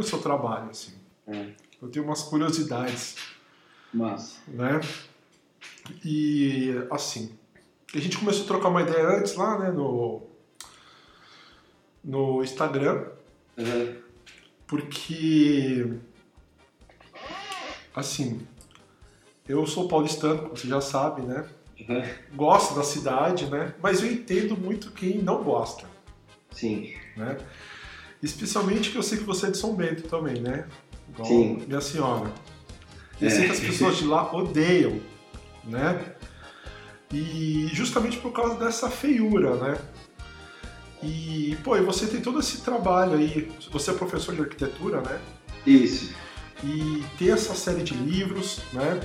o seu trabalho, assim. É. Eu tenho umas curiosidades, Massa. né? E, assim, a gente começou a trocar uma ideia antes lá, né, no, no Instagram, Uhum. porque, assim, eu sou paulistano, como você já sabe, né? Uhum. Gosto da cidade, né? Mas eu entendo muito quem não gosta, Sim. né? Especialmente que eu sei que você é de São Bento também, né? Igual Sim. minha senhora. Eu É. sei que as pessoas de lá odeiam, né? E justamente por causa dessa feiura, né? E, pô, e você tem todo esse trabalho aí, você é professor de arquitetura, né? Isso. E tem essa série de livros, né?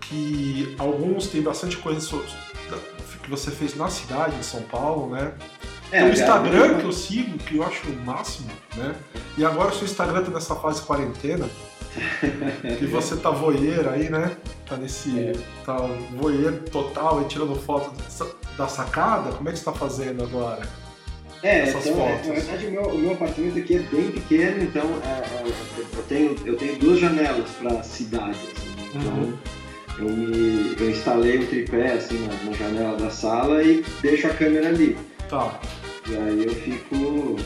Que alguns têm bastante coisa que você fez na cidade, em São Paulo, né? É, o Instagram que eu sigo, que eu acho o máximo, né? E agora o seu Instagram tá nessa fase quarentena, que você tá voyeur aí, né? Tá nesse. É. Tá voyeur total aí tirando foto da- da sacada. Como é que você tá fazendo agora? É, essas então, é, fotos. na verdade o meu, o meu apartamento aqui é bem pequeno, então é, é, eu, tenho, eu tenho duas janelas para a cidade. assim, então Uhum. eu, me, eu instalei um tripé assim, na, na janela da sala e deixo a câmera ali. Tá. E aí eu fico.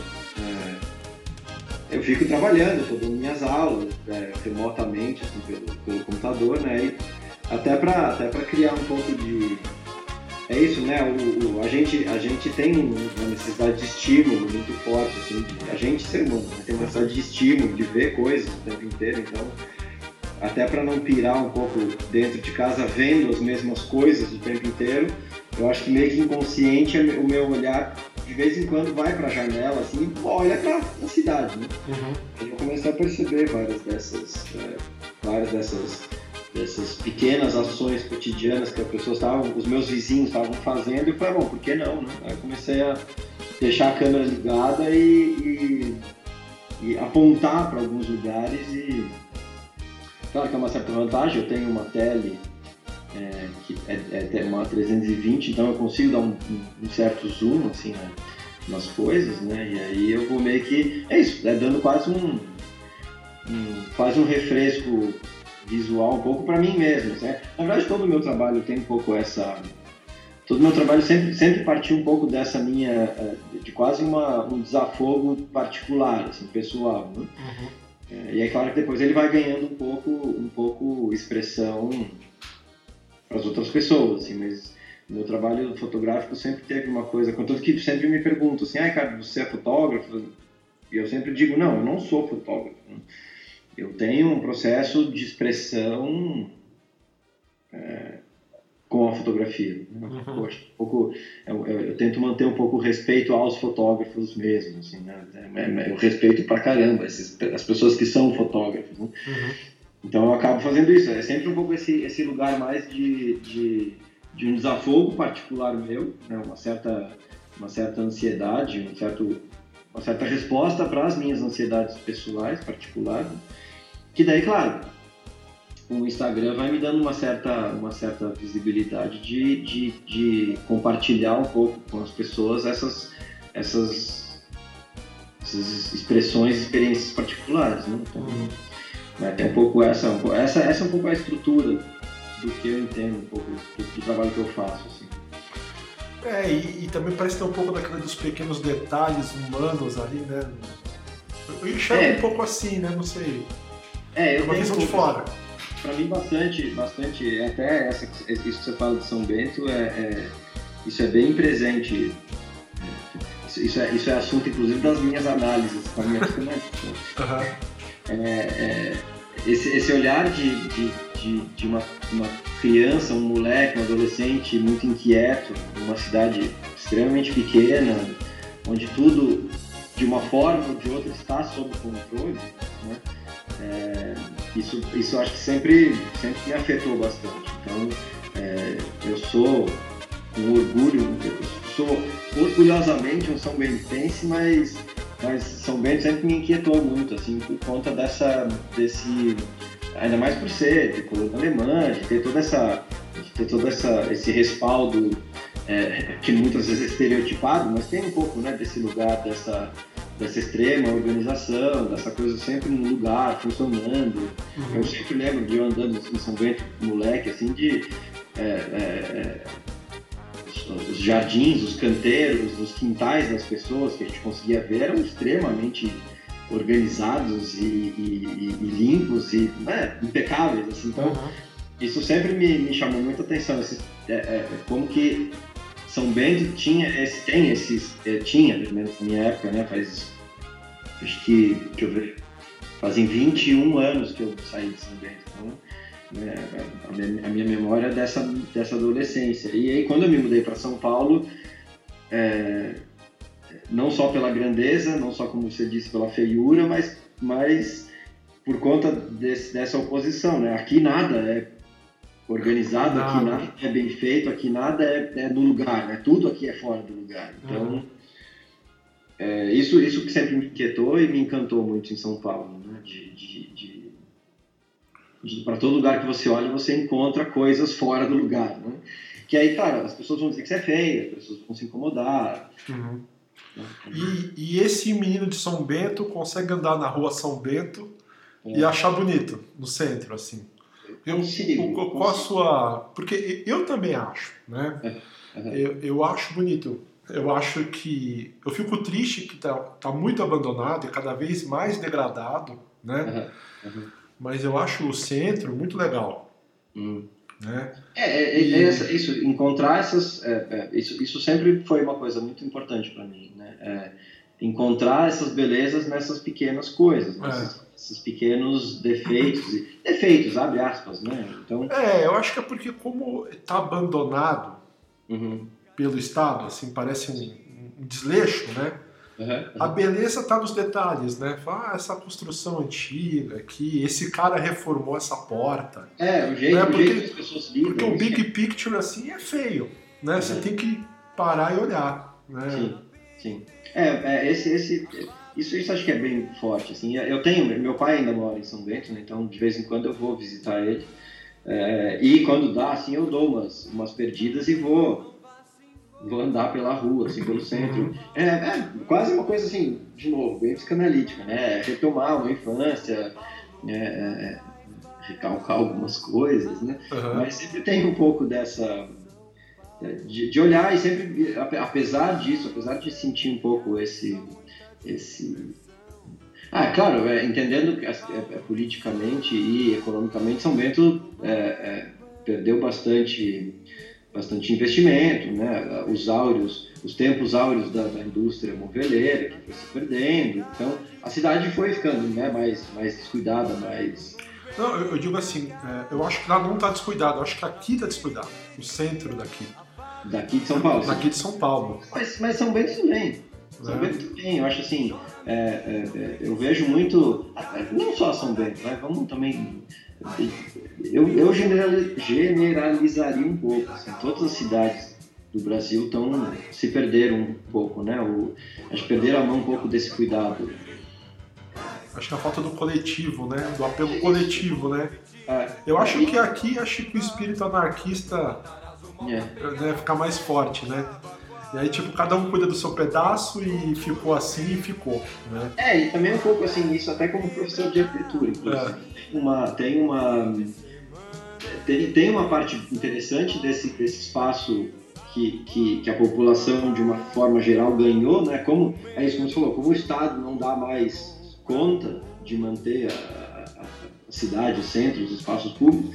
é, eu fico trabalhando, estou dando minhas aulas é, remotamente assim, pelo, pelo computador, né? E até para até criar um pouco de. É isso, né? O, o- a, gente, a gente tem uma necessidade de estímulo muito forte, assim, de- a gente, ser humano, né, tem uma necessidade de estímulo, de ver coisas o tempo inteiro, então, até para não pirar um pouco dentro de casa vendo as mesmas coisas o tempo inteiro, eu acho que meio que inconsciente o meu olhar de vez em quando vai para a janela assim, e olha para a cidade, né? Uhum. Eu comecei a perceber várias dessas, é, várias dessas, dessas pequenas ações cotidianas que as pessoas estavam, os meus vizinhos estavam fazendo, e eu falei, bom, por que não, né? Aí eu comecei a deixar a câmera ligada e, e, e apontar para alguns lugares e claro que é uma certa vantagem, eu tenho uma tele é, que é, é uma 320, então eu consigo dar um, um- certo zoom assim né, nas coisas, né? E aí eu vou meio que é isso, é dando quase um, um quase um refresco visual um pouco para mim mesmo, né? Na verdade todo o meu trabalho tem um pouco essa todo o meu trabalho sempre sempre partiu um pouco dessa minha eh, de quase uma, um desafogo particular, assim, pessoal, né? Uhum. É, E é claro que depois ele vai ganhando um pouco, um pouco expressão para as outras pessoas, assim, mas meu trabalho fotográfico sempre teve uma coisa, contanto que sempre me perguntam assim, ah, cara, você é fotógrafo? E eu sempre digo, não, eu não sou fotógrafo. Eu tenho um processo de expressão é, com a fotografia. né? Uhum. Um pouco, eu, eu- eu tento manter um pouco o respeito aos fotógrafos mesmo, assim, né? É- é- Eu respeito pra caramba esses, as pessoas que são fotógrafos, né? Uhum. Então eu acabo fazendo isso. É sempre um pouco esse, esse lugar mais de, de, de um desafogo particular meu, né? uma, certa, uma certa ansiedade, um certo, uma certa resposta para as minhas ansiedades pessoais particulares. Que daí, claro, o Instagram vai me dando uma certa, uma certa visibilidade de, de, de compartilhar um pouco com as pessoas essas, essas, essas expressões, experiências particulares. Né? Então, Uhum. né? Tem um pouco essa, um essa, essa é um pouco a estrutura do que eu entendo, um pouco do, do trabalho que eu faço. Assim. É, e, e também parece ter um pouco daquele dos pequenos detalhes humanos ali, né? Eu enxergo É. um pouco assim, né? Não sei. É, É eu uma visão de fora. Para mim bastante, bastante, até essa, isso que você fala de São Bento, é, é- isso é bem presente. É, Isso, é, isso é assunto, inclusive, das minhas análises com a minha psicanalista. Aham. É, é, esse, esse olhar de, de, de, de uma, uma criança, um moleque, um adolescente muito inquieto, numa cidade extremamente pequena, onde tudo, de uma forma ou de outra, está sob controle, né? É, isso, isso acho que sempre, sempre me afetou bastante. Então, é, eu sou com orgulho, sou orgulhosamente um São Benitense, mas mas São Bento sempre me inquietou muito, assim, por conta dessa, desse, ainda mais por ser de colônia alemã, de ter toda essa, de ter todo essa, esse respaldo é, que muitas vezes é estereotipado, mas tem um pouco, né, desse lugar, dessa, dessa extrema organização, dessa coisa sempre no lugar, funcionando. Uhum. Eu sempre lembro de eu andando em São Bento, moleque, assim, de é, é, os jardins, os canteiros, os quintais das pessoas que a gente conseguia ver eram extremamente organizados e, e, e limpos e né, impecáveis. Assim. Então, uhum. isso sempre me, me, chamou muita atenção. Esse, é, é, como que São Bento tinha, esse, tem esses, é, tinha, pelo menos na minha época, né, faz, acho que, deixa eu ver, fazem 21 anos que eu saí de São Bento. Então, né, a, minha, a, minha, memória dessa, dessa adolescência. E aí, quando eu me mudei para São Paulo, é, não só pela grandeza, não só como você disse pela feiura, mas, mas por conta desse, dessa oposição, né? Aqui nada é organizado, nada. aqui nada é bem feito, aqui nada é, é, no lugar, né? Tudo aqui é fora do lugar. Então, uhum. é, isso, isso que sempre me inquietou e me encantou muito em São Paulo, né? De, de, de, de para todo lugar que você olha, você encontra coisas fora do lugar, né? Que aí, claro, as pessoas vão dizer que você é feio, as pessoas vão se incomodar. Uhum. E, e, esse menino de São Bento consegue andar na rua São Bento é. e achar bonito no centro, assim. Eu, eu, qual a sua. Porque eu também acho, né? Uhum. Eu, eu acho bonito. Eu acho que. Eu fico triste que tá, tá muito abandonado e cada vez mais degradado, né? Uhum. Mas eu acho o centro muito legal. Uhum. Né? É, é, é e... é isso, encontrar essas. É, é, isso, isso sempre foi uma coisa muito importante para mim. Né? É, encontrar essas belezas nessas pequenas coisas, nesses, nesses pequenos defeitos. defeitos, abre aspas, né? Então... É, eu acho que é porque, como está abandonado uhum. pelo Estado, assim, parece um, um desleixo, né? Uhum, uhum. A beleza está nos detalhes, né? Ah, essa construção antiga aqui, esse cara reformou essa porta. É, o jeito, né? porque, o jeito que as pessoas lidam. Porque o big picture assim é feio, né? Uhum. Você tem que parar e olhar, né? Sim, sim. É, é, esse, esse, isso, isso acho que é bem forte, assim. Eu tenho, meu pai ainda mora em São Bento, né? Então de vez em quando eu vou visitar ele. É, e quando dá, assim, eu dou umas, umas perdidas e vou vou andar pela rua, assim, pelo centro. É, é quase uma coisa assim, de novo, bem psicanalítica, né? Retomar uma infância, é, é, recalcar algumas coisas, né? Uhum. Mas sempre tem um pouco dessa. De, de, olhar e sempre, apesar disso, apesar de sentir um pouco esse. esse ah, claro, é, entendendo que é, é, politicamente e economicamente São Bento é, perdeu bastante bastante investimento, né? Os áureos, os tempos áureos da, da, indústria moveleira que foi se perdendo. Então, a cidade foi ficando, né? Mais, mais descuidada, mais não, eu, eu digo assim, é, eu acho que lá não está descuidado, eu acho que aqui está descuidado, o centro daqui. Daqui de São Paulo. Daqui de São Paulo. Mas, mas São Bento também. São. Bento também, eu acho assim, é, é, é eu vejo muito, não só São Bento, né? vamos também eu, eu generalizaria um pouco. Assim, todas as cidades do Brasil estão se perderam um pouco, né? O, acho que perderam a mão um pouco desse cuidado. Acho que a falta do coletivo, né? Do apelo coletivo, né? É, eu acho que aqui acho que o espírito anarquista é. deve ficar mais forte, né? E aí, tipo, cada um cuida do seu pedaço e ficou assim e ficou, né? É, e também um pouco assim, isso até como professor de arquitetura, inclusive. É. Uma, tem uma... Tem, tem uma parte interessante desse, desse espaço que, que, que, a população, de uma forma geral, ganhou, né? Como, é isso que você falou, como o Estado não dá mais conta de manter a, a, a cidade, o centro, os espaços públicos,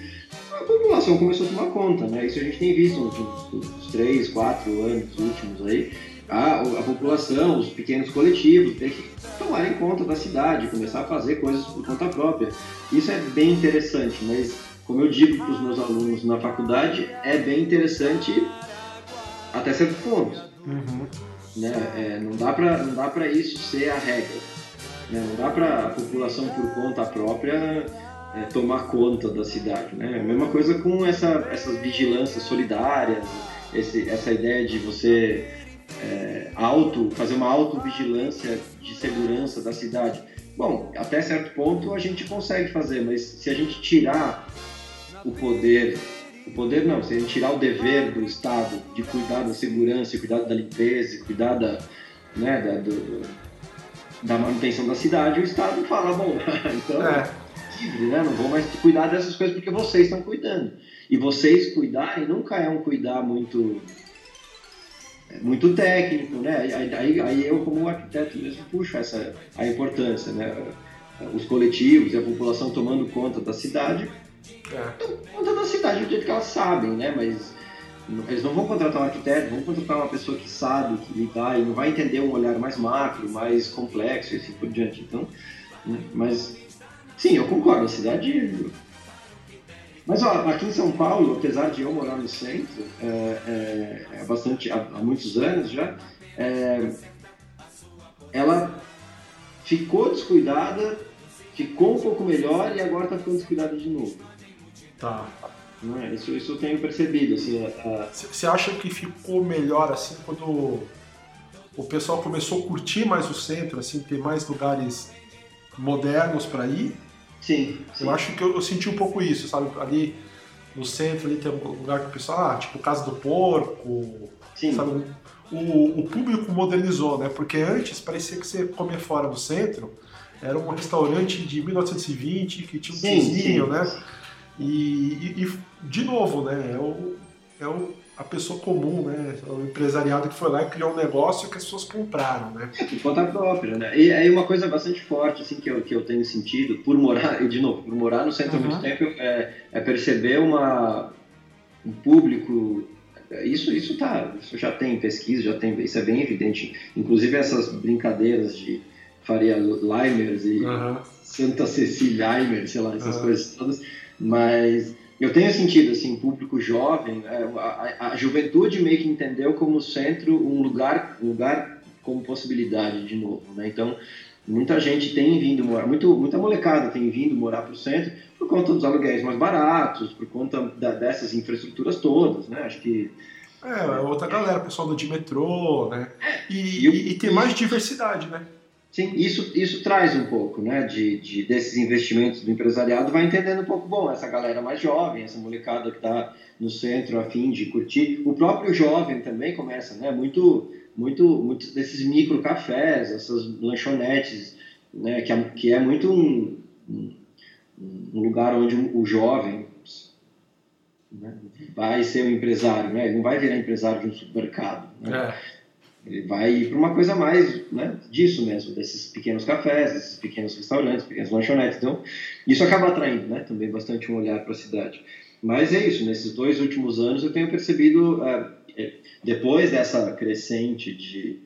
a população começou a tomar conta, né? Isso a gente tem visto nos, nos três, quatro anos últimos aí. A, a população, os pequenos coletivos, tem que tomarem conta da cidade, começar a fazer coisas por conta própria. Isso é bem interessante, mas como eu digo para os meus alunos na faculdade, é bem interessante até certo ponto. Uhum. Né? É, não dá para não dá para isso ser a regra. Né? Não dá para a população por conta própria é, tomar conta da cidade. Né? A mesma coisa com essa, essas vigilâncias solidárias, esse, essa ideia de você é, auto, fazer uma autovigilância de segurança da cidade. Bom, até certo ponto a gente consegue fazer, mas se a gente tirar o poder, o poder não, se a gente tirar o dever do Estado de cuidar da segurança, cuidar da limpeza, cuidar da, né, da, do, da manutenção da cidade, o Estado fala, bom, então é. Livre, né? Não vou mais cuidar dessas coisas porque vocês estão cuidando. E vocês cuidarem nunca é um cuidar muito é, muito técnico, né? Aí, aí, aí, eu como arquiteto mesmo puxo essa a importância, né? Os coletivos e a população tomando conta da cidade, é. conta da cidade do jeito que elas sabem, né? Mas eles não vão contratar um arquiteto, vão contratar uma pessoa que sabe que lidar e não vai entender um olhar mais macro, mais complexo e assim por diante. Então, né? mas sim, eu concordo, a cidade. Mas ó, aqui em São Paulo, apesar de eu morar no centro é, é, é bastante há, há, muitos anos já, é, ela ficou descuidada, ficou um pouco melhor e agora está ficando descuidada de novo. Tá. Né? Isso, isso eu tenho percebido. Assim, Você a... acha que ficou melhor assim quando o pessoal começou a curtir mais o centro, assim, ter mais lugares modernos para ir? Sim, sim, Eu acho que eu, eu, senti um pouco isso, sabe? Ali no centro ali tem um lugar que o pessoal, ah, tipo Casa do Porco, sim. sabe? O, o público modernizou, né? Porque antes parecia que você comer fora do centro era um restaurante de 1920 que tinha um sim, né? E, e, e, de novo, né? É, o, é o, a pessoa comum, né? O empresariado que foi lá e criou um negócio que as pessoas compraram, né? É, por conta própria, né? E aí uma coisa bastante forte, assim, que eu, que eu tenho sentido, por morar, e de novo, por morar no centro uhum. há muito tempo, é, é perceber uma, um público isso isso tá isso já tem pesquisa já tem isso é bem evidente inclusive essas brincadeiras de Faria Limers e uhum. Santa Cecília Limers sei lá essas uhum. coisas todas mas eu tenho sentido, assim, público jovem, é, a, a, juventude meio que entendeu como centro um lugar, um lugar como possibilidade de novo, né? Então, muita gente tem vindo morar, muito, muita molecada tem vindo morar para o centro por conta dos aluguéis mais baratos, por conta da, dessas infraestruturas todas, né? Acho que é, outra galera, pessoal do de metrô, né? E, e, e tem mais diversidade, né? Sim, isso, isso traz um pouco né, de, de, desses investimentos do empresariado, vai entendendo um pouco, bom, essa galera mais jovem, essa molecada que está no centro a fim de curtir. O próprio jovem também começa, né, muito, muito, muito desses micro cafés, essas lanchonetes, né, que, é, que é muito um, um lugar onde o jovem né, vai ser um empresário, né, ele não vai virar empresário de um supermercado. Né? É ele vai para uma coisa mais né, disso mesmo, desses pequenos cafés, desses pequenos restaurantes, pequenas lanchonetes. Então, isso acaba atraindo né, também bastante um olhar para a cidade. Mas é isso, nesses dois últimos anos eu tenho percebido, é, é, depois dessa crescente de,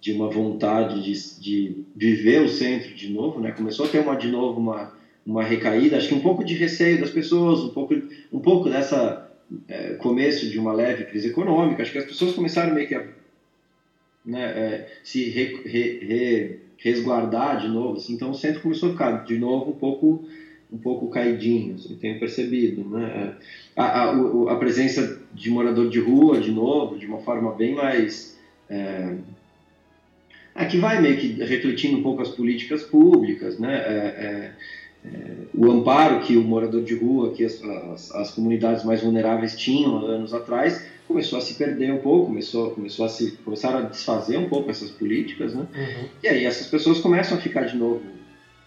de uma vontade de, de viver o centro de novo, né, começou a ter uma, de novo uma, uma recaída, acho que um pouco de receio das pessoas, um pouco, um pouco dessa é, começo de uma leve crise econômica, acho que as pessoas começaram meio que a né, é, se re, re, re, resguardar de novo. Assim, então centro começou a ficar de novo um pouco um pouco caidinho, assim, tenho percebido, né? É, a, a, a, presença de morador de rua, de novo, de uma forma bem mais é, aqui vai meio que refletindo um pouco as políticas públicas, né? É, é, é, o amparo que o morador de rua, que as, as, as, comunidades mais vulneráveis tinham anos atrás, começou a se perder um pouco, começou, começou a se, começaram a desfazer um pouco essas políticas, né? Uhum. E aí essas pessoas começam a ficar de novo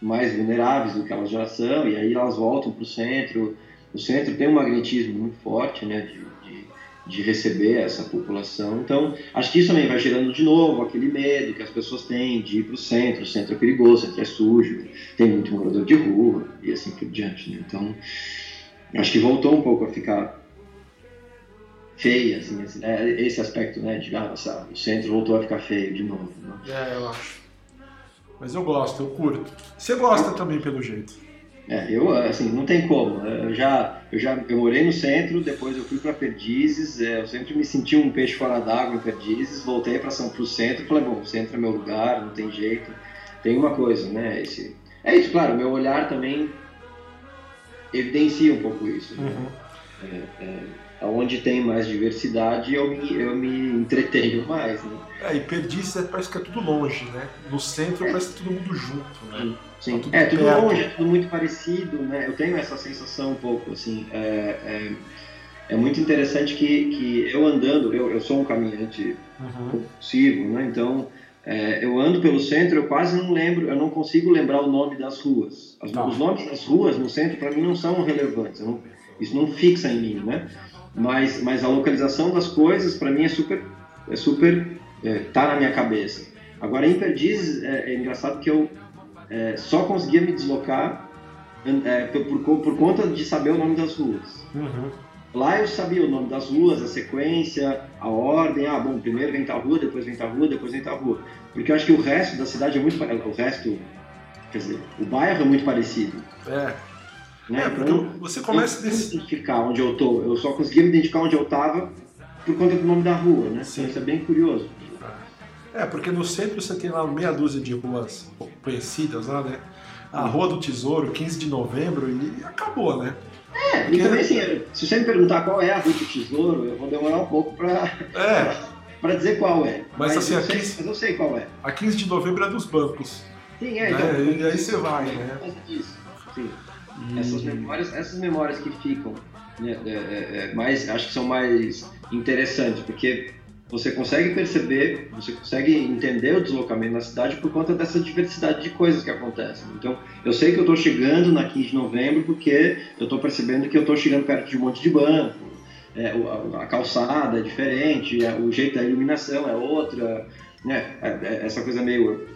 mais vulneráveis do que elas já são, e aí elas voltam para o centro. O centro tem um magnetismo muito forte, né, de, de, de, receber essa população. Então, acho que isso também vai gerando de novo aquele medo que as pessoas têm de ir para o centro. O centro é perigoso, o centro é sujo, tem muito morador de rua e assim por diante. Né? Então, acho que voltou um pouco a ficar feia, assim, esse, né? esse aspecto, né, de ah, o centro voltou a ficar feio de novo. Né? É, eu acho. Mas eu gosto, eu curto. Você gosta também, pelo jeito. É, eu, assim, não tem como. Eu já, eu já eu morei no centro, depois eu fui para Perdizes, é, eu sempre me senti um peixe fora d'água em Perdizes, voltei para São pro centro e falei, bom, o centro é meu lugar, não tem jeito. Tem uma coisa, né, esse... É isso, claro, meu olhar também evidencia um pouco isso. Né? Uhum. É, é, onde tem mais diversidade eu me, eu me entretenho mais, né? É, e Perdizes parece que é tudo longe, né? No centro é. parece que todo mundo junto, né? Sim, tá tudo é tudo perto. longe, é tudo muito parecido, né? Eu tenho essa sensação um pouco, assim, é, é, é muito interessante que, que eu andando, eu, eu sou um caminhante uhum. compulsivo, né? Então, é, eu ando pelo centro, eu quase não lembro, eu não consigo lembrar o nome das ruas. As, tá. Os nomes das ruas no centro, para mim, não são relevantes. Não, isso não fixa em mim, né? Mas, mas a localização das coisas, para mim, é super, é super, é, tá na minha cabeça. Agora, em Perdizes, é, é engraçado que eu é, só conseguia me deslocar é, por, por, conta de saber o nome das ruas. Uhum. Lá eu sabia o nome das ruas, a sequência, a ordem. Ah, bom, primeiro vem tal rua, depois vem tal rua, depois vem tal rua. Porque eu acho que o resto da cidade é muito o resto, quer dizer, o bairro é muito parecido. É. Né? É, porque então, você começa desse... identificar onde eu tô. Eu só conseguia me identificar onde eu tava por conta do nome da rua, né? Sim. Então, isso é bem curioso. É, porque no centro você tem lá meia dúzia de ruas conhecidas lá, né? A Rua do Tesouro, 15 de novembro, e acabou, né? É, porque... e também assim, se você me perguntar qual é a Rua do Tesouro, eu vou demorar um pouco pra, é. pra, dizer qual é. Mas, mas assim, eu a 15, sei, mas eu sei qual é. A 15 de novembro é dos bancos. Sim, é. Né? Então, e aí você vai, né? Isso, sim. E... Essas, memórias, essas memórias que ficam, né, é, é, é, mais, acho que são mais interessantes, porque você consegue perceber, você consegue entender o deslocamento na cidade por conta dessa diversidade de coisas que acontecem. Então, eu sei que eu estou chegando na 15 de novembro porque eu estou percebendo que eu estou chegando perto de um monte de banco, é, a, calçada é diferente, é, o jeito da iluminação é outra, né? É, essa coisa meio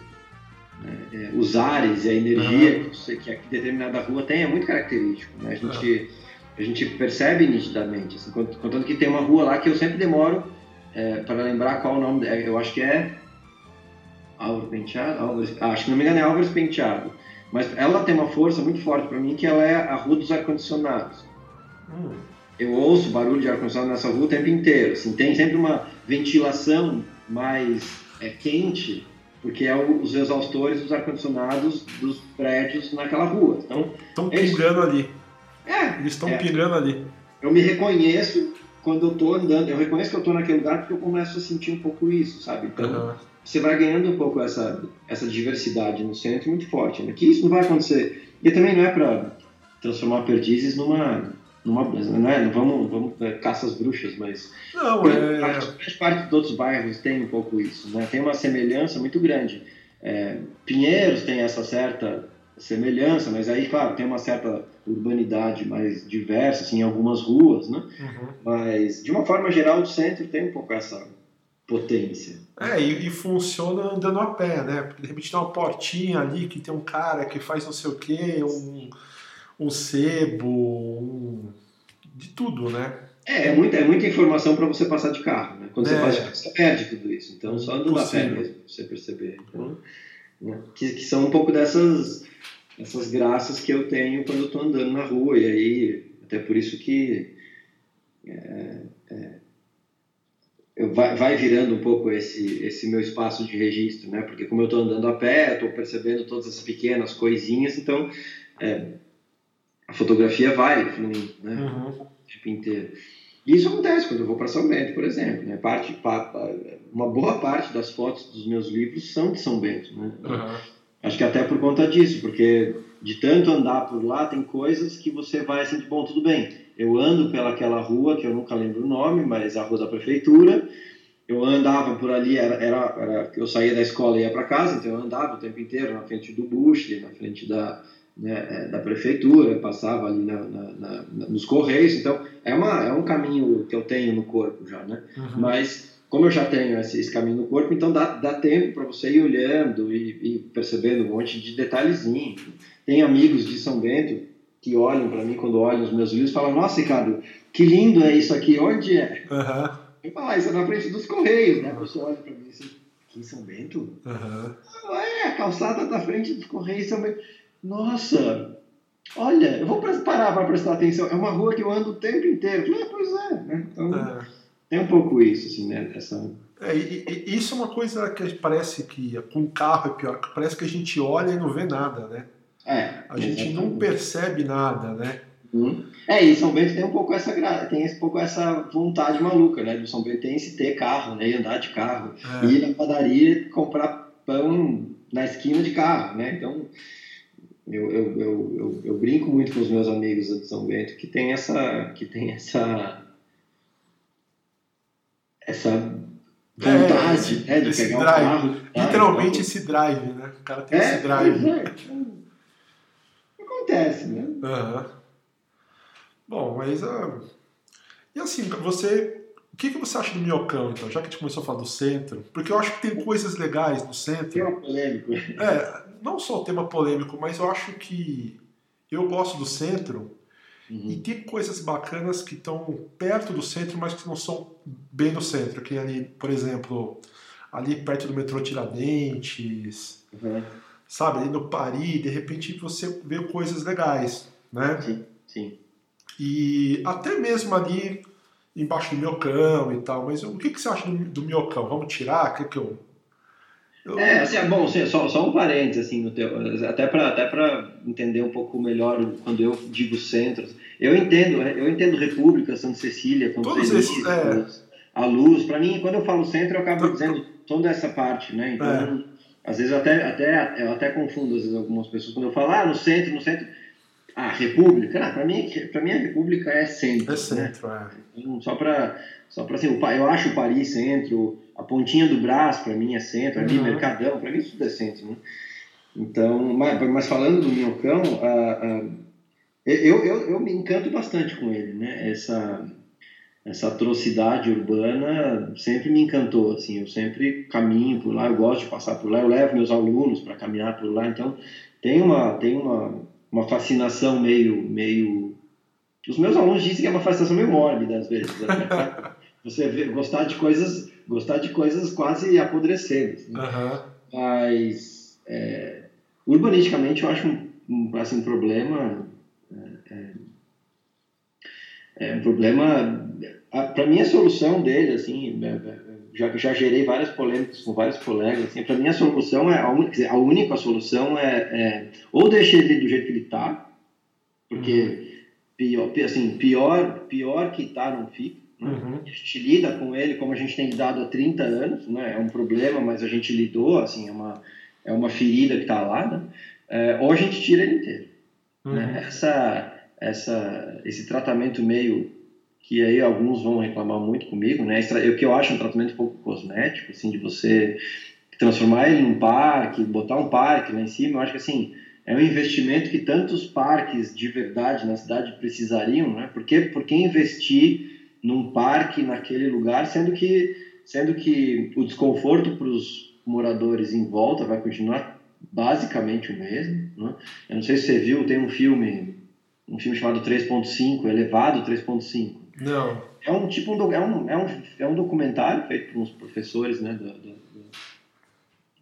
é, os ares e a energia uhum. que, que, determinada rua tem é muito característico. Né? A, gente, uhum. a gente percebe nitidamente, assim, contando que tem uma rua lá que eu sempre demoro é, para lembrar qual o nome, eu acho que é Álvaro Penteado, Álvares, ah, acho que não me engano é Álvares Penteado, mas ela tem uma força muito forte para mim que ela é a rua dos ar-condicionados. Hum. Eu ouço barulho de ar-condicionado nessa rua o tempo inteiro, assim, tem sempre uma ventilação mais é, quente, porque é o, os exaustores dos ar-condicionados dos prédios naquela rua. Então, estão pingando ali. É, Eles estão é. pingando ali. Eu me reconheço quando eu tô andando, eu reconheço que eu tô naquele lugar porque eu começo a sentir um pouco isso, sabe? Então, uhum. você vai ganhando um pouco essa, essa diversidade no centro muito forte, né? Que isso não vai acontecer. E também não é para transformar Perdizes numa numa não é, vamos, vamos é, caça as bruxas, mas não, é... parte, parte dos outros bairros tem um pouco isso, né? Tem uma semelhança muito grande. É, Pinheiros tem essa certa semelhança, mas aí, claro, tem uma certa urbanidade mais diversa, assim, em algumas ruas, né? Uhum. Mas, de uma forma geral, o centro tem um pouco essa potência. É, e, e, funciona andando a pé, né? Porque de repente tem uma portinha ali que tem um cara que faz não sei o quê, um, um sebo, um, de tudo, né? É, é muita, é muita informação para você passar de carro, né? Quando é. você passa de carro, você perde tudo isso. Então, só andando a pé mesmo, pra você perceber. Então, né? que, que são um pouco dessas essas graças que eu tenho quando eu estou andando na rua. E aí, até por isso que é, é, eu vai, vai, virando um pouco esse, esse meu espaço de registro, né? Porque como eu estou andando a pé, estou percebendo todas essas pequenas coisinhas, então é, a fotografia vai fluindo, né? Uhum. O tempo inteiro. E isso acontece quando eu vou para São Bento, por exemplo. Né? Parte, uma boa parte das fotos dos meus livros são de São Bento. Né? Uhum. Acho que até por conta disso, porque de tanto andar por lá, tem coisas que você vai assim, bom, tudo bem, eu ando pelaquela rua, que eu nunca lembro o nome, mas a rua da prefeitura, eu andava por ali, era, era, era eu saía da escola e ia para casa, então eu andava o tempo inteiro na frente do Bush, na frente da, né, é, da prefeitura, passava ali na, na, na, nos correios, então é, uma, é um caminho que eu tenho no corpo já, né? Uhum. Mas como eu já tenho esse, esse caminho no corpo, então dá, dá tempo para você ir olhando e, e, percebendo um monte de detalhezinho. Tem amigos de São Bento que olham para mim quando olham os meus livros e falam: Nossa, Ricardo, que lindo é isso aqui, onde é? Uhum. Eu falo: ah, Isso é na frente dos Correios, né? A pessoa olha para mim assim: Aqui em São Bento? Uhum. é, a calçada da frente dos Correios São Bento. Nossa, olha, eu vou parar para prestar atenção. É uma rua que eu ando o tempo inteiro. Ah, pois é, né? Então. É um pouco isso, assim, né? Essa... É, e, e, isso é uma coisa que parece que com carro é pior, parece que a gente olha e não vê nada, né? É. A gente exatamente. não percebe nada, né? Hum. É, e São Bento tem um pouco essa tem um pouco essa vontade maluca, né? Do São Bento tem esse ter carro, né? E andar de carro. É. E ir na padaria comprar pão na esquina de carro, né? Então, eu, eu, eu, eu, brinco muito com os meus amigos de São Bento que tem essa, que tem essa essa vontade é, né, de pegar drive. o carro. Tá? Literalmente esse drive, né? O cara tem é, esse drive. É. Acontece, né? Uhum. Bom, mas. Uh... E assim, você. O que, que você acha do Minhocão, então? Já que a gente começou a falar do centro. Porque eu acho que tem coisas legais no centro. Tema polêmico. É, não só o tema polêmico, mas eu acho que eu gosto do centro uhum. e tem coisas bacanas que estão perto do centro, mas que não são bem no centro. Que ali, por exemplo, ali perto do metrô Tiradentes, uhum. sabe, ali no Paris, de repente você vê coisas legais, né? Sim, sim. E até mesmo ali embaixo do miocão e tal, mas o que, que você acha do, do miocão? Vamos tirar? O que, que eu eu... É, assim, é bom, assim, só, só um parênteses, assim, no teu, até para até entender um pouco melhor quando eu digo centros. Eu entendo, eu entendo República, Santa Cecília, Todos esses, é. a Luz. Para mim, quando eu falo centro, eu acabo dizendo toda essa parte, né? Então, é. às vezes eu até, até, eu até confundo às vezes, algumas pessoas quando eu falo, ah, no centro, no centro. Ah, República, para mim, mim a República é centro. É centro, né? é. Então, só para só para assim, eu acho o Paris centro, a pontinha do braço para mim é centro, ali uhum. Mercadão, para mim tudo é centro, né? Então, mas, mas falando do Minhocão, eu, eu, eu me encanto bastante com ele, né? Essa, essa atrocidade urbana sempre me encantou, assim, eu sempre caminho por lá, eu gosto de passar por lá, eu levo meus alunos para caminhar por lá, então tem uma, tem uma, uma fascinação meio, meio... Os meus alunos dizem que é uma fascinação meio mórbida, às vezes, né? você vê, gostar de coisas gostar de coisas quase apodrecendo uhum. mas é, urbanisticamente eu acho um, um, assim, um problema é, é, é um problema para mim a solução dele assim é, é, já, já gerei várias polêmicas com vários colegas assim para mim a solução é a única dizer, a única solução é, ou deixar ele do jeito que ele está porque uhum. pior assim pior pior que está não fica Uhum. A gente lida com ele como a gente tem lidado há 30 anos, né? É um problema, mas a gente lidou, assim, é uma, é uma ferida que está lá, né? É, ou a gente tira ele inteiro. Né? Uhum. Né? Essa, essa, esse tratamento meio que aí alguns vão reclamar muito comigo, né? O que eu acho um tratamento um pouco cosmético, assim, de você transformar ele num parque, botar um parque lá em cima, eu acho que assim é um investimento que tantos parques de verdade na cidade precisariam, né? Porque porque investir num parque naquele lugar, sendo que, sendo que o desconforto para os moradores em volta vai continuar basicamente o mesmo. Né? Eu não sei se você viu, tem um filme, um filme chamado 3.5, Elevado 3.5. Não. É um tipo um, é um, é um, é um documentário feito por uns professores né, do, do,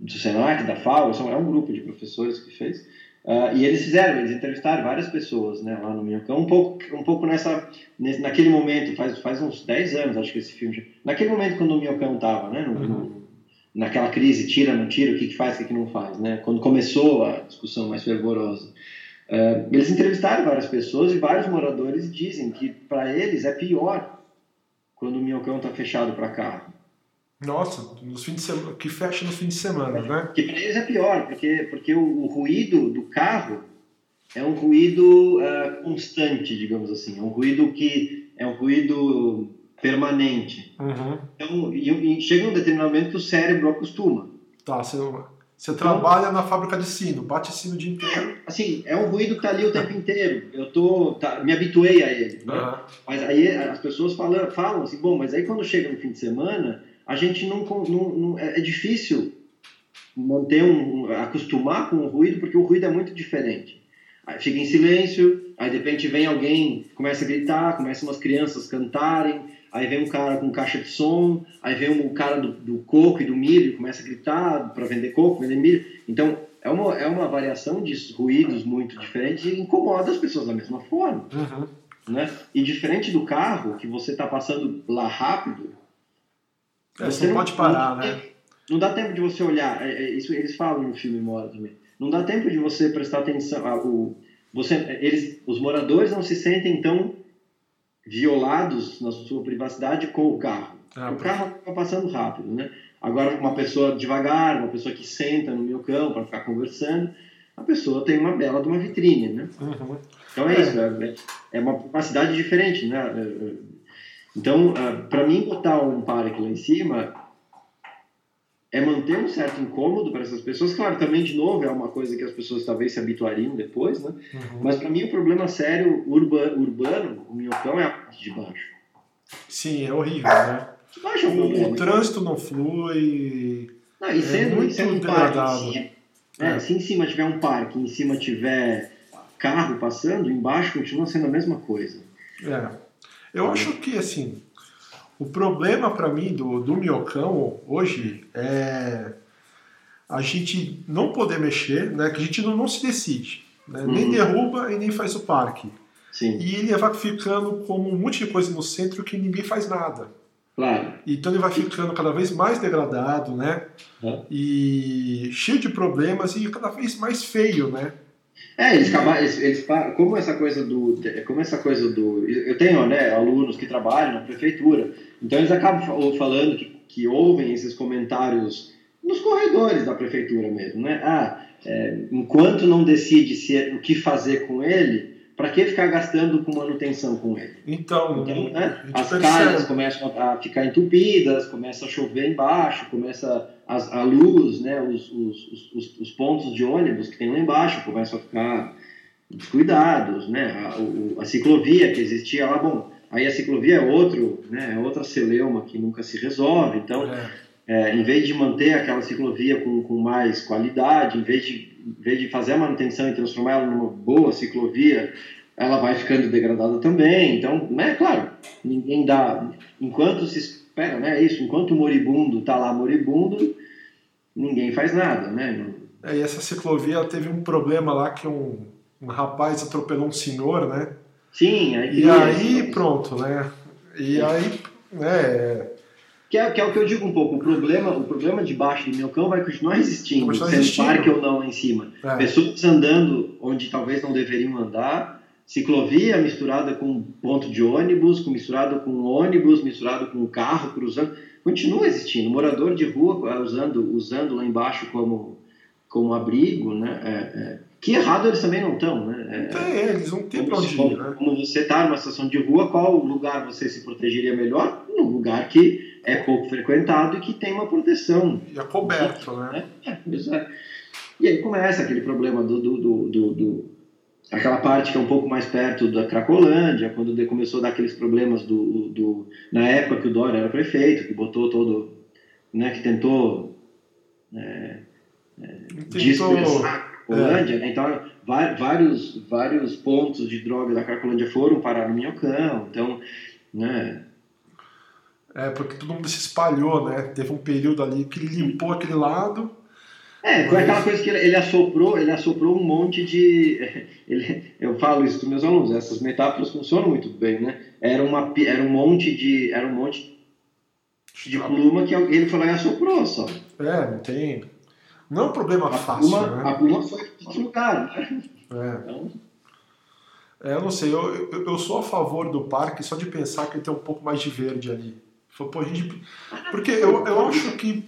do Senac, da FAO, é um grupo de professores que fez. Uh, e eles fizeram, eles entrevistaram várias pessoas né, lá no Minhocão, um pouco, um pouco nessa, nesse, naquele momento, faz, faz uns 10 anos, acho que esse filme, naquele momento quando o Minhocão estava, né, no, uhum. no, naquela crise, tira, não tira, o que, que faz, o que, que não faz, né, quando começou a discussão mais fervorosa. Uh, eles entrevistaram várias pessoas e vários moradores dizem que para eles é pior quando o Minhocão está fechado para carro. Nossa, nos fins de semana, que fecha no fim de semana, né? Que para eles é pior, porque, porque o, o, ruído do carro é um ruído uh, constante, digamos assim. É um ruído que é um ruído permanente. Uhum. Então, e, e, chega um determinado momento que o cérebro acostuma. Tá, você, você trabalha na fábrica de sino, bate sino o dia inteiro. Assim, é um ruído que tá ali o tempo inteiro. Eu tô, tá, me habituei a ele. Né? Uhum. Mas aí as pessoas falam, falam assim, bom, mas aí quando chega no fim de semana a gente não, não, não é, é difícil manter um, acostumar com o ruído porque o ruído é muito diferente. Aí fica em silêncio, aí de repente vem alguém, começa a gritar, começam umas crianças cantarem, aí vem um cara com caixa de som, aí vem um cara do, do coco e do milho, começa a gritar para vender coco, vender milho. Então é uma, é uma variação de ruídos muito diferente e incomoda as pessoas da mesma forma. Uhum. Né? E diferente do carro, que você está passando lá rápido, é, você não pode parar, não, né? Não dá tempo de você olhar. É, é, isso eles falam no filme Mora também. Não dá tempo de você prestar atenção. A, o, você, eles, os moradores não se sentem tão violados na sua privacidade com o carro. Ah, o carro está passando rápido, né? Agora, uma pessoa devagar, uma pessoa que senta no meu cão para ficar conversando, a pessoa tem uma bela de uma vitrine, né? Uhum. Então é, é. isso, é, é uma capacidade diferente, né? Então, uh, ah, para mim botar um parque lá em cima é manter um certo incômodo para essas pessoas. Claro, também, de novo, é uma coisa que as pessoas talvez se habituariam depois, né? Uhum. Mas para mim, o problema sério urba, urbano, o minhocão, é a parte de baixo. Sim, é horrível, né? Baixo é um o, o trânsito não flui. Não, e sendo, é muito sendo um parque, em é, se em cima tiver um parque, em cima tiver carro passando, embaixo continua sendo a mesma coisa. É. Eu acho que, assim, o problema para mim do, do minhocão hoje é a gente não poder mexer, né? Que a gente não, não se decide. Né? Uhum. Nem derruba e nem faz o parque. Sim. E ele vai ficando como um monte de coisa no centro que ninguém faz nada. Claro. Então ele vai ficando cada vez mais degradado, né? E cheio de problemas e cada vez mais feio, né? É, eles, eles, eles, como essa coisa do, como essa coisa do, eu tenho, né, alunos que trabalham na prefeitura, então eles acabam falando que, que ouvem esses comentários nos corredores da prefeitura mesmo, né? Ah, é, enquanto não decide se, é, o que fazer com ele, para que ficar gastando com manutenção com ele? Então, então né, as calhas começam a ficar entupidas, começa a chover embaixo, começa a, a luz, né, os, os, os, os, pontos de ônibus que tem lá embaixo começam a ficar descuidados, né, a, a ciclovia que existia lá, bom, aí a ciclovia é outro, né, é outra celeuma que nunca se resolve, então, é. É, em vez de manter aquela ciclovia com, com mais qualidade, em vez de em vez de fazer a manutenção e transformar ela numa boa ciclovia, ela vai ficando degradada também. Então, né, claro, ninguém dá. Enquanto se espera, né? Isso, enquanto o moribundo está lá moribundo, ninguém faz nada, né? É, e essa ciclovia teve um problema lá que um, um rapaz atropelou um senhor, né? Sim, aí. E aí, pronto, né? E aí, né? Que é, que é o que eu digo um pouco, o problema, o problema de baixo do Minhocão vai continuar existindo, continuar sendo existindo. parque ou não lá em cima. É. Pessoas andando onde talvez não deveriam andar, ciclovia misturada com ponto de ônibus, com, misturado com ônibus, misturado com carro cruzando, continua existindo. Morador de rua ah, usando, usando lá embaixo como, como abrigo, né? É, é, que errado eles também não estão, né? É, eles não têm onde ir, né? Como você está numa situação de rua, qual lugar você se protegeria melhor? Num lugar que é pouco frequentado e que tem uma proteção. E é coberto, né? É, é. E aí começa aquele problema do, do, do, do, do aquela parte que é um pouco mais perto da Cracolândia, quando começou a dar aqueles problemas do, do na época que o Dória era prefeito, que botou todo, né, que tentou, é, é, a Cracolândia, é. né? então vários, vários pontos de droga da Cracolândia foram parar no Minhocão, então, né, é, porque todo mundo se espalhou, né? Teve um período ali que ele limpou aquele lado. É, foi mas... aquela coisa que ele, ele, assoprou, ele assoprou um monte de. Ele, eu falo isso para meus alunos, essas metáforas funcionam muito bem, né? Era, uma, era um monte de. Era um monte de pluma que ele falou e assoprou só. É, não tem. Não é um problema a fácil. Pluma, né? A pluma foi para lugar, né? É. Então... É, eu não sei, eu, eu, eu sou a favor do parque só de pensar que tem um pouco mais de verde ali. Pô, gente... Porque eu, eu acho que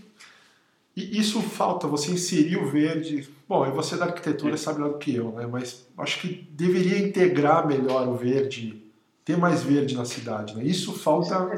isso falta, você inserir o verde. Bom, e você da arquitetura sabe melhor do que eu, né? Mas acho que deveria integrar melhor o verde, ter mais verde na cidade, né? Isso falta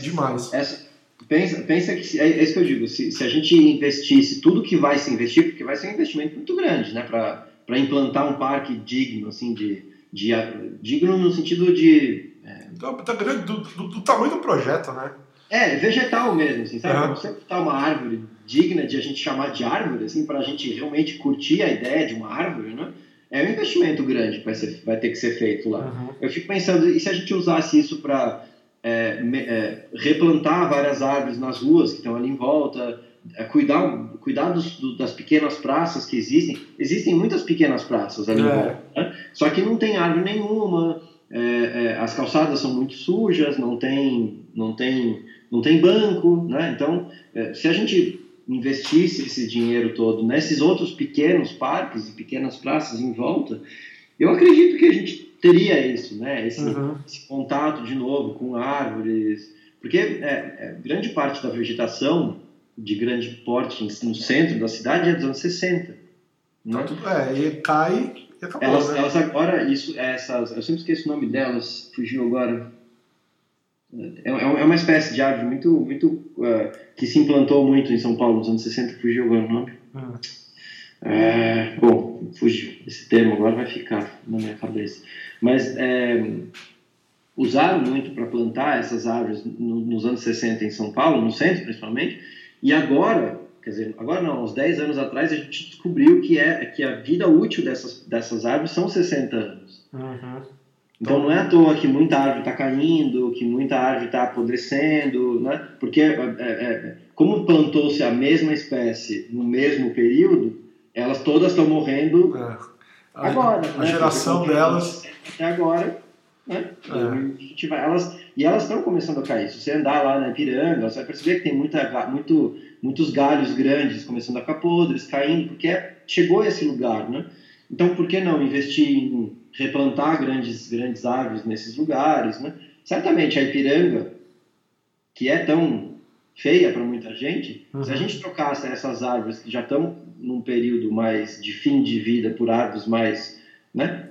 demais. Essa, pensa, pensa que é, é isso que eu digo. Se, se a gente investisse tudo que vai se investir, porque vai ser um investimento muito grande, né? Para implantar um parque digno, assim, de, de digno no sentido de é... Da, da, do, do, do, tamanho do projeto, né? É, vegetal mesmo, assim, sabe? Uhum. Você botar uma árvore digna de a gente chamar de árvore, assim, para a gente realmente curtir a ideia de uma árvore, né? É um investimento grande que vai, ser, vai ter que ser feito lá. Uhum. Eu fico pensando, e se a gente usasse isso para é, é, replantar várias árvores nas ruas que estão ali em volta, é, cuidar, cuidar dos, do, das pequenas praças que existem. Existem muitas pequenas praças ali em é. volta, né? só que não tem árvore nenhuma, é, é, as calçadas são muito sujas, não tem, não tem não tem banco, né? Então, é, se a gente investisse esse dinheiro todo nesses outros pequenos parques e pequenas praças em volta, eu acredito que a gente teria isso, né? Esse, uhum. esse contato de novo com árvores, porque é, é, grande parte da vegetação de grande porte no centro da cidade é dos anos 60. Né? Então, é, e cai e acabou, elas, né? elas agora, isso, essas, eu sempre esqueço o nome delas, fugiu agora é, é uma espécie de árvore muito, muito uh, que se implantou muito em São Paulo nos anos 60, fugiu agora o nome. Hum. É, bom, fugiu. Esse termo agora vai ficar na minha cabeça. Mas é, usaram muito para plantar essas árvores no, nos anos 60 em São Paulo, no centro principalmente, e agora, quer dizer, agora não, uns 10 anos atrás a gente descobriu que, é, que a vida útil dessas, dessas árvores são 60 anos. Uhum. Então não é à toa que muita árvore está caindo, que muita árvore está apodrecendo, né? porque é, é, é como plantou-se a mesma espécie no mesmo período, elas todas estão morrendo é. a, agora. A né? geração delas. Até agora. Né? É. Vai, elas, e elas estão começando a cair. Se você andar lá na Ipiranga, você vai perceber que tem muita, muito, muitos galhos grandes começando a ficar podres, caindo, porque chegou a esse lugar. Né? Então, por que não investir em replantar grandes, grandes árvores nesses lugares, né? Certamente a Ipiranga, que é tão feia para muita gente, uhum. se a uhum. gente trocasse essas árvores que já estão num período mais de fim de vida por árvores mais, né?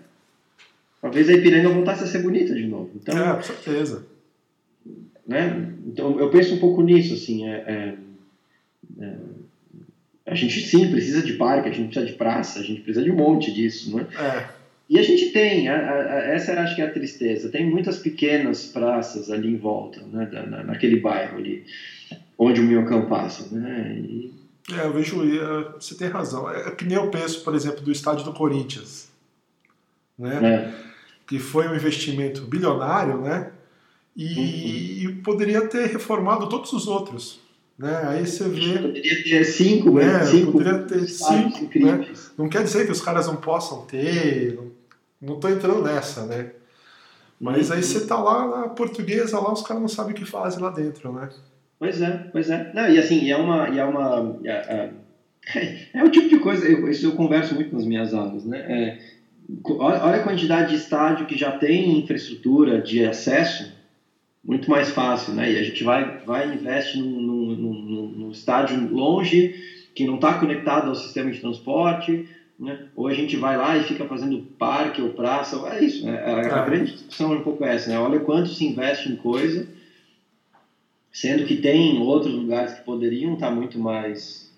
Talvez a Ipiranga voltasse a ser bonita de novo. Então, é, com certeza. Né? Então eu penso um pouco nisso, assim, é, é, é, a gente sim precisa de parque, a gente precisa de praça, a gente precisa de um monte disso, né? É. E a gente tem, a, a, essa era, acho que é a tristeza, tem muitas pequenas praças ali em volta, né, na, naquele bairro ali, onde o Minhocão passa, né, e... É, eu vejo, você tem razão, é que nem eu penso, por exemplo, do estádio do Corinthians, né, é. que foi um investimento bilionário, né, e, uhum. poderia ter reformado todos os outros, né? Aí você vê. Poderia ter cinco, né? É, cinco poderia ter cinco. Né? Não quer dizer que os caras não possam ter, não estou entrando nessa, né? Mas aí você tá lá na portuguesa, lá os caras não sabem o que fazem lá dentro, né? Pois é, pois é. Não, e assim, é uma. É, uma é, é, é o tipo de coisa, eu, isso eu converso muito nas minhas aulas, né? É, olha a quantidade de estádio que já tem infraestrutura de acesso muito mais fácil, né? E a gente vai, vai e investe num, num, num estádio longe, que não está conectado ao sistema de transporte, né? Ou a gente vai lá e fica fazendo parque ou praça, é isso. Né? A, a grande discussão é um pouco essa, né? Olha quanto se investe em coisa, sendo que tem outros lugares que poderiam estar muito mais...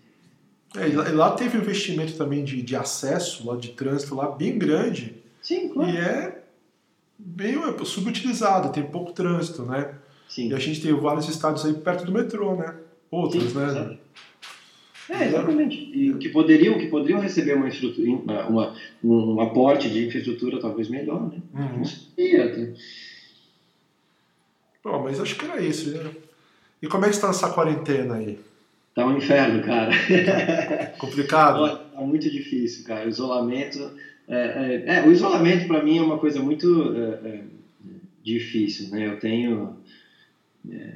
É, e lá teve um investimento também de, de acesso, lá de trânsito lá, bem grande. Sim, claro. E é meio é, subutilizado, tem pouco trânsito, né? Sim. E a gente tem vários estádios aí perto do metrô, né? Outros, Sim, né? Exatamente. É, exatamente. E que poderiam, que poderiam receber uma, uma, um aporte de infraestrutura talvez melhor, né? Uhum. Não sei, Bom, mas acho que era isso, né? E como é que está essa quarentena aí? Tá um inferno, cara. Complicado? Tá muito difícil, cara. O isolamento. É, é, é o isolamento para mim é uma coisa muito é, é difícil, né? Eu tenho. É,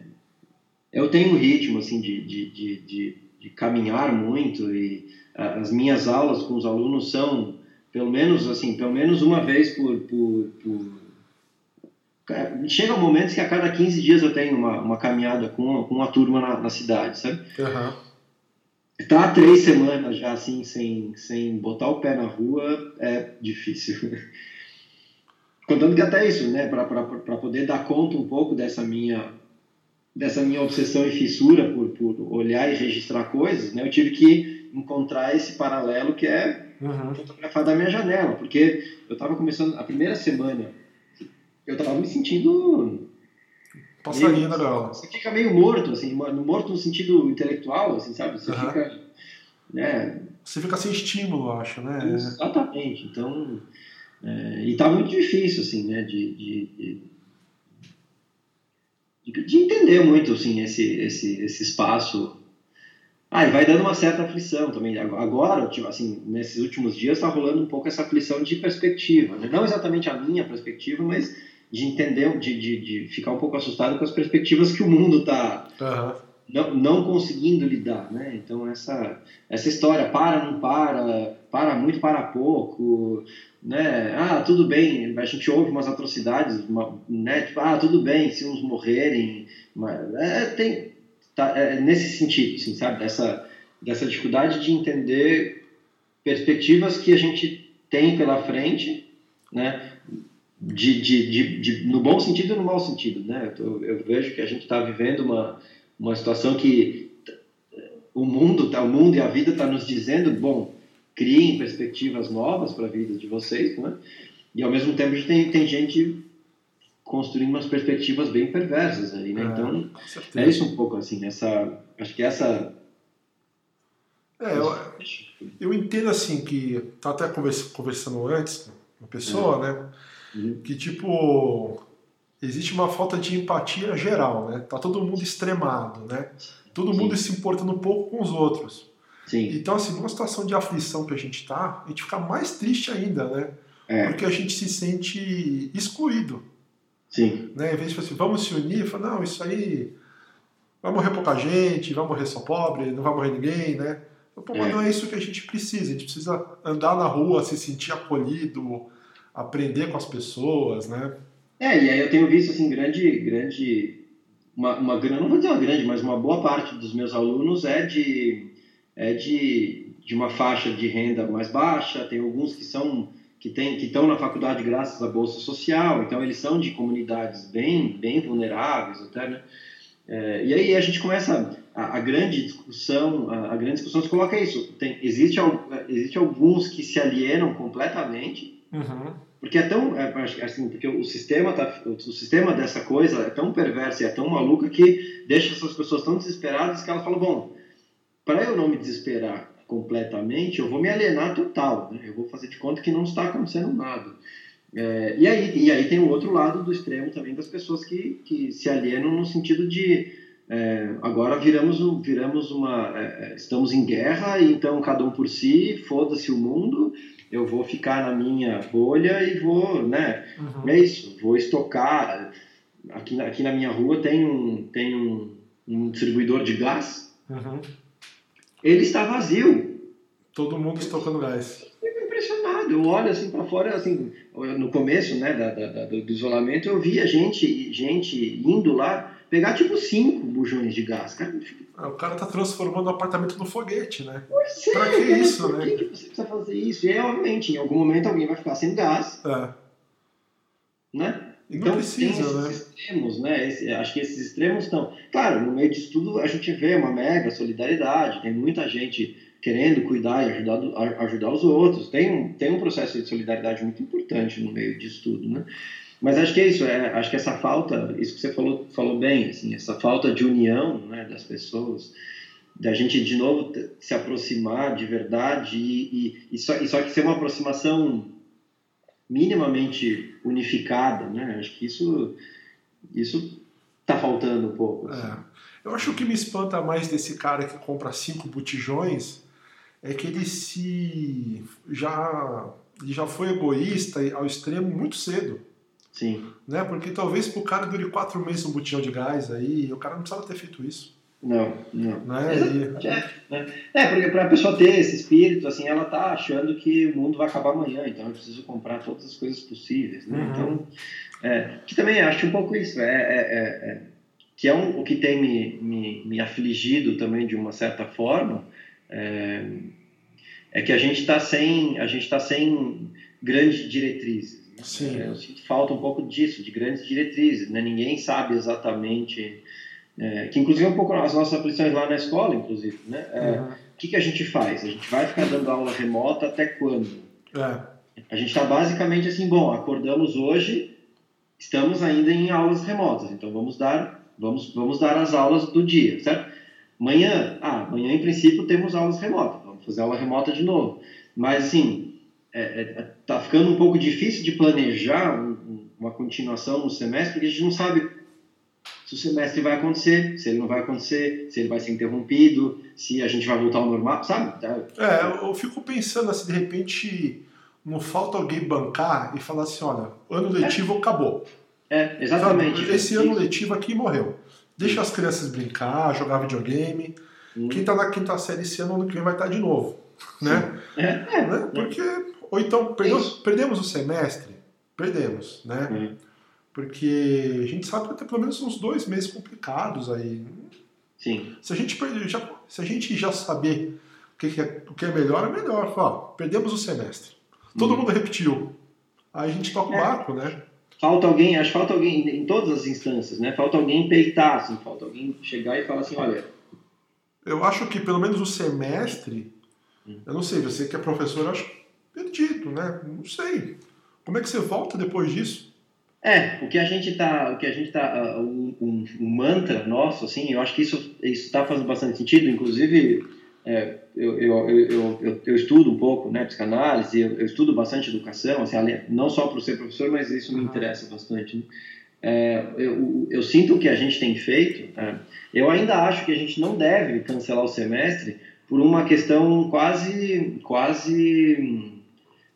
eu tenho um ritmo, assim, de, de, de, de de caminhar muito e as minhas aulas com os alunos são pelo menos assim pelo menos uma vez por, por, por... chega momentos que a cada 15 dias eu tenho uma, uma caminhada com, com uma turma na, na cidade sabe uhum. tá há três semanas já assim sem, sem botar o pé na rua é difícil contando que até isso né para poder dar conta um pouco dessa minha dessa minha obsessão e fissura por, por olhar e registrar coisas, né, eu tive que encontrar esse paralelo que é uhum. fotografar da minha janela, porque eu estava começando a primeira semana, eu estava me sentindo passarinho na gaiola. Você fica meio morto, assim, morto no sentido intelectual, assim, sabe? Você uhum. fica, né? Você fica sem estímulo, acho, né? Exatamente. Então, é, e tá muito difícil, assim, né? de, de, de de entender muito assim esse esse esse espaço ah, e vai dando uma certa aflição também. Agora, tipo, assim, nesses últimos dias está rolando um pouco essa aflição de perspectiva. Né? Não exatamente a minha perspectiva, mas de entender, de, de, de ficar um pouco assustado com as perspectivas que o mundo está uhum. não, não conseguindo lidar. Né? Então, essa, essa história, para, não para, para muito, para pouco, né? Ah, tudo bem, a gente ouve umas atrocidades, uma, né? Tipo, ah, tudo bem se uns morrerem, mas é, tem tá, é nesse sentido, assim, sabe? Dessa dessa dificuldade de entender perspectivas que a gente tem pela frente, né? De, de, de, de, no bom sentido e no mau sentido, né? Eu, eu vejo que a gente está vivendo uma, uma situação que o mundo, tá, o mundo e a vida está nos dizendo, bom, criem perspectivas novas para a vida de vocês, né? E ao mesmo tempo a gente tem, tem gente construindo umas perspectivas bem perversas ali, né? É, então é isso um pouco assim, essa, acho que essa é, eu, eu entendo assim que tá até conversando antes com uma pessoa, é. né? Uhum. Que tipo existe uma falta de empatia geral, né? Tá todo mundo extremado, né? Todo Sim. mundo se importando um pouco com os outros. Sim. Então, assim, numa situação de aflição que a gente tá, a gente fica mais triste ainda, né? É. Porque a gente se sente excluído. Sim. Né? Em vez de assim, vamos se unir, falar, não, isso aí vai morrer pouca gente, vai morrer só pobre, não vai morrer ninguém, né? Pô, mas é. não é isso que a gente precisa. A gente precisa andar na rua, se sentir acolhido, aprender com as pessoas, né? É, e aí eu tenho visto assim grande, grande, uma, uma não vou dizer uma grande, mas uma boa parte dos meus alunos é de, é de, de uma faixa de renda mais baixa. Tem alguns que são que tem, que estão na faculdade graças à bolsa social. Então eles são de comunidades bem, bem vulneráveis até, né? É, e aí a gente começa a, a grande discussão, a, a, grande discussão se coloca isso. Tem, existe, existe alguns que se alienam completamente, uhum. porque é tão é, assim, porque o sistema tá, o sistema dessa coisa é tão perverso e é tão maluco que deixa essas pessoas tão desesperadas que elas falam, bom, para eu não me desesperar completamente, eu vou me alienar total, né? eu vou fazer de conta que não está acontecendo nada. É, e, aí, e aí tem o outro lado do extremo também das pessoas que, que se alienam no sentido de é, agora viramos, viramos uma. É, é, estamos em guerra, então cada um por si, foda-se o mundo, eu vou ficar na minha bolha e vou. Né, uhum. É isso, vou estocar. Aqui, aqui na minha rua tem um, tem um, um distribuidor de gás, uhum. ele está vazio. Todo mundo estocando gás impressionado. Eu olho assim para fora, assim, no começo, né, da, da, do, do, isolamento, eu via gente, gente indo lá pegar tipo cinco bujões de gás. Cara, ah, o cara tá transformando o apartamento no foguete, né? Pois é, pra que cara, isso, por né? que, que você precisa fazer isso? E obviamente, em algum momento alguém vai ficar sem gás. É. Né? Então, precisa, tem esses né? extremos, né? Esse, acho que esses extremos estão. Claro, no meio disso tudo a gente vê uma mega solidariedade, tem muita gente querendo cuidar e ajudar, ajudar os outros. Tem um, tem um processo de solidariedade muito importante no meio disso tudo, né? Mas acho que é isso, é, acho que essa falta, isso que você falou, falou bem, assim, essa falta de união né, das pessoas, da gente de novo se aproximar de verdade e, e, e, só, e só que ser uma aproximação minimamente unificada, né? Acho que isso isso está faltando um pouco. Assim. É. Eu acho que me espanta mais desse cara que compra cinco botijões é que ele se já ele já foi egoísta ao extremo muito cedo. Sim. Né? Porque talvez pro cara dure quatro meses um botijão de gás aí, o cara não precisava ter feito isso. Não, não. Né? E... É, né? é, porque para a pessoa ter esse espírito, assim, ela tá achando que o mundo vai acabar amanhã, então eu preciso comprar todas as coisas possíveis, né? Uhum. Então, é, que também acho um pouco isso, é, é, é, é que é um, o que tem me, me, me afligido também de uma certa forma, é, é que a gente está sem a gente está sem grandes diretrizes. Sim. É, eu sinto falta um pouco disso, de grandes diretrizes. Né? Ninguém sabe exatamente é, que inclusive é um pouco as nossas aflições lá na escola, inclusive, né? É, uhum. O que, que a gente faz? A gente vai ficar dando aula remota até quando? É. A gente está basicamente assim, bom, acordamos hoje, estamos ainda em aulas remotas, então vamos dar, vamos, vamos dar as aulas do dia, certo? Amanhã, ah, amanhã em princípio temos aulas remotas fazer aula remota de novo. Mas, assim, é, é, tá ficando um pouco difícil de planejar um, uma continuação no semestre, porque a gente não sabe se o semestre vai acontecer, se ele não vai acontecer, se ele vai ser interrompido, se a gente vai voltar ao normal, sabe? Tá. É, eu fico pensando assim, de repente não falta alguém bancar e falar assim, olha, ano letivo é. acabou. É, exatamente. Esse ano letivo aqui morreu. Deixa as crianças brincar, jogar videogame. Hum. Quem está na quinta série esse ano, ano que vem vai estar tá de novo. Né? É, é, né? Porque, ou então, perdemos, perdemos o semestre? Perdemos, né? Hum. Porque a gente sabe que vai ter pelo menos uns dois meses complicados aí. Sim. Se a gente, já, se a gente já saber o que, é, o que é melhor, é melhor. Ó, perdemos o semestre. Todo hum. mundo repetiu. Aí a gente toca o é. barco, né? falta alguém, acho que falta alguém em todas as instâncias, né? Falta alguém peitar, assim, falta alguém chegar e falar assim, olha. Eu acho que pelo menos o semestre, hum. eu não sei, você que é professor, acho perdido, né? Não sei. Como é que você volta depois disso? É, o que a gente tá, o que a gente tá, uh, um, um, mantra nosso, assim, eu acho que isso está fazendo bastante sentido, inclusive é, eu, eu, eu, eu, eu, estudo um pouco, né, psicanálise, eu, eu estudo bastante educação, assim, não só para ser professor, mas isso me interessa bastante. Né? É, eu, eu, sinto que a gente tem feito, é, eu ainda acho que a gente não deve cancelar o semestre por uma questão quase, quase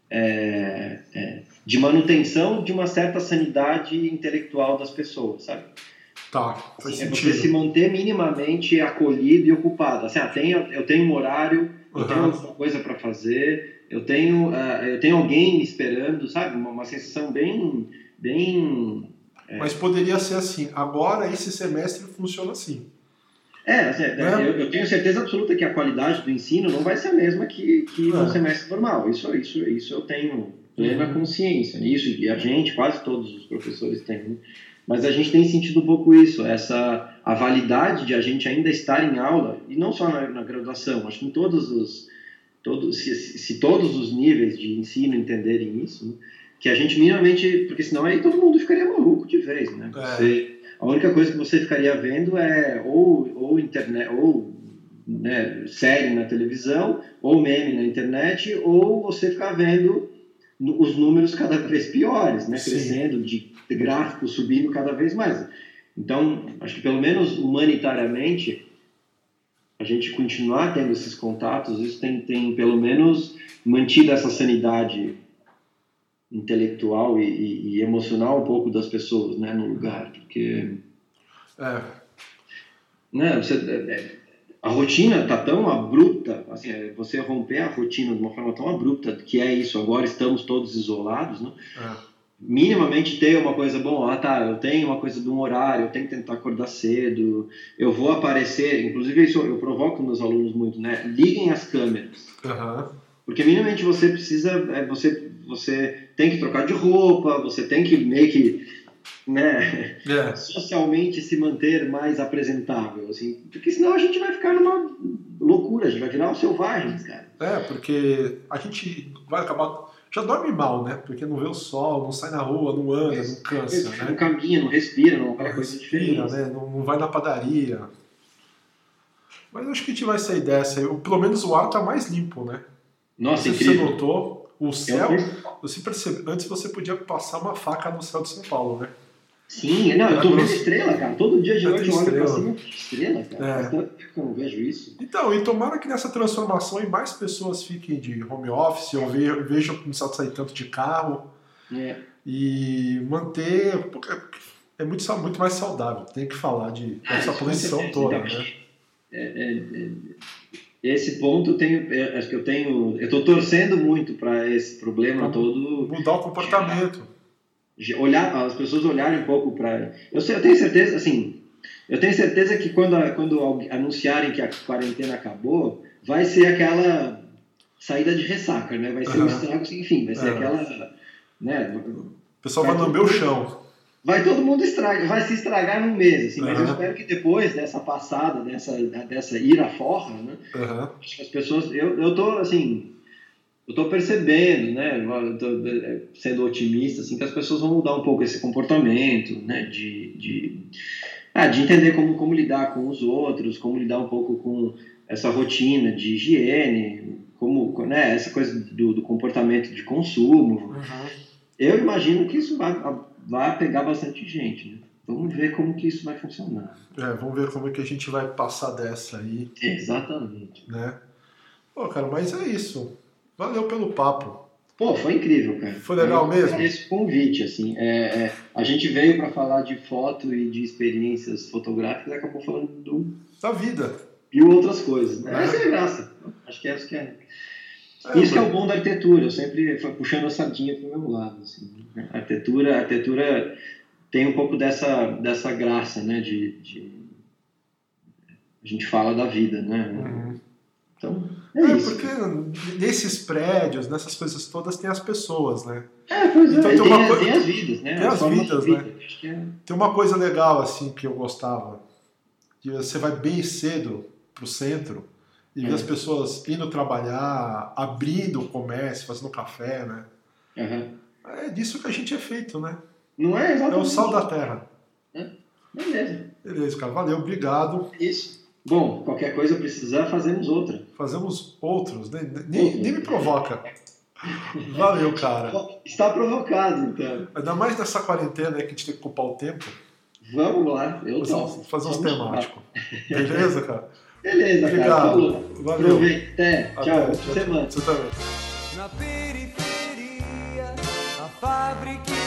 é, é de manutenção de uma certa sanidade intelectual das pessoas, sabe? Tá, faz é você se manter minimamente acolhido e ocupado. Assim, ah, tenho, eu tenho um horário, eu uhum. tenho alguma coisa para fazer, eu tenho, uh, eu tenho alguém me esperando, sabe? Uma, uma sensação bem. bem é... Mas poderia ser assim. Agora esse semestre funciona assim. É, assim, é? eu, eu, tenho certeza absoluta que a qualidade do ensino não vai ser a mesma que, que é. no semestre normal. Isso, isso, isso eu tenho plena uhum. consciência. Isso, e a gente, quase todos os professores têm. Né? Mas a gente tem sentido um pouco isso, essa a validade de a gente ainda estar em aula, e não só na, na graduação, acho que em todos os, todos, se, se, todos os níveis de ensino entenderem isso, né, que a gente minimamente, porque senão aí todo mundo ficaria maluco de vez, né? É. Você, a única coisa que você ficaria vendo é ou, ou internet, ou né, série na televisão, ou meme na internet, ou você ficar vendo os números cada vez piores, né? Crescendo de gráfico subindo cada vez mais. Então, acho que pelo menos humanitariamente, a gente continuar tendo esses contatos, isso tem, tem pelo menos mantido essa sanidade intelectual e, e, e emocional um pouco das pessoas né, no lugar, porque... É. Né, você, é, é, a rotina tá tão abrupta, assim, é, você romper a rotina de uma forma tão abrupta, que é isso, agora estamos todos isolados, né? É minimamente ter uma coisa, bom, ah tá, eu tenho uma coisa de um horário, eu tenho que tentar acordar cedo, eu vou aparecer, inclusive isso eu provoco meus alunos muito, né? Liguem as câmeras. Uhum. Porque minimamente você precisa, você, você tem que trocar de roupa, você tem que meio que, né. É. socialmente se manter mais apresentável, assim, porque senão a gente vai ficar numa loucura, a gente vai virar um selvagens, cara. É, porque a gente vai acabar já dorme mal, né? Porque não vê o sol, não sai na rua, não anda, não cansa, né? Não caminha, não respira, não vai coisa diferente. Né? Não, não vai na padaria. Mas acho que a gente vai sair dessa. Eu, pelo menos o ar tá mais limpo, né? Nossa, incrível. Você notou, o céu. Você percebe, antes você podia passar uma faca no céu de São Paulo, né? Sim, não, eu tô vendo estrela, cara. Todo dia de noite eu olho pra cima estrela, cara. É. Faz tempo que eu não vejo isso. Então, e tomara que nessa transformação e mais pessoas fiquem de home office, ou vejam começar a sair tanto de carro. É. E manter. É muito, muito mais saudável. Tem que falar de ah, essa poluição toda, então, né? É, é, é, esse ponto eu tenho, é, acho que eu tenho, eu estou torcendo muito para esse problema todo mudar o comportamento olhar as pessoas olharem um pouco para eu, eu tenho certeza assim eu tenho certeza que quando quando anunciarem que a quarentena acabou vai ser aquela saída de ressaca né vai ser uhum. um estrago enfim vai ser uhum. aquela né o pessoal vai, vai lamber o chão vai todo mundo estragar vai se estragar num mês assim uhum. mas eu espero que depois dessa passada dessa dessa ira forra né que as pessoas eu eu tô assim eu estou percebendo, né, tô é, sendo otimista, assim, que as pessoas vão mudar um pouco esse comportamento, né, de, de, ah, de entender como, como lidar com os outros, como lidar um pouco com essa rotina de higiene, como, né, essa coisa do, do comportamento de consumo. Uhum. Eu imagino que isso vai, vai pegar bastante gente, né? Vamos ver como que isso vai funcionar. É, vamos ver como é que a gente vai passar dessa aí. Exatamente. Né? Pô, cara, mas é isso. Valeu pelo papo. Pô, foi incrível, cara. Foi legal eu mesmo? Esse convite, assim. É, é, a gente veio para falar de foto e de experiências fotográficas e acabou falando do... da vida. E outras coisas. Né? É. Essa é a graça. Acho que é isso que é. É isso que é o bom da arquitetura. Eu sempre fui puxando a sardinha pro meu lado. Assim. A arquitetura, a arquitetura tem um pouco dessa, dessa graça, né? De, de... A gente fala da vida, né? Uhum Então, é, É, isso. porque nesses prédios, nessas coisas todas, tem as pessoas, né? É, pois é, Então tem tem, uma as- coisa- tem as vidas, né? tem as formas vidas, vida. né? É- Tem uma coisa legal, assim, que eu gostava. Que você vai bem cedo pro centro e É. as pessoas indo trabalhar, abrindo o comércio, fazendo café, né? Aham. É disso que a gente é feito, né? Não é É exatamente. o sal da terra. Beleza. Beleza, cara. Valeu, obrigado. É Isso. Bom, qualquer coisa precisar, fazemos outra. Fazemos outros, né? nem, nem me provoca. Valeu, cara. Está provocado, então. Ainda mais nessa quarentena aí que a gente tem que ocupar o tempo. Vamos lá, eu topo. uns- fazer uns temáticos. Beleza, cara? Beleza, cara. Obrigado. Falou. Valeu. Aproveita. Até. Até. Tchau. Semana. Você também. Na periferia, a fábrica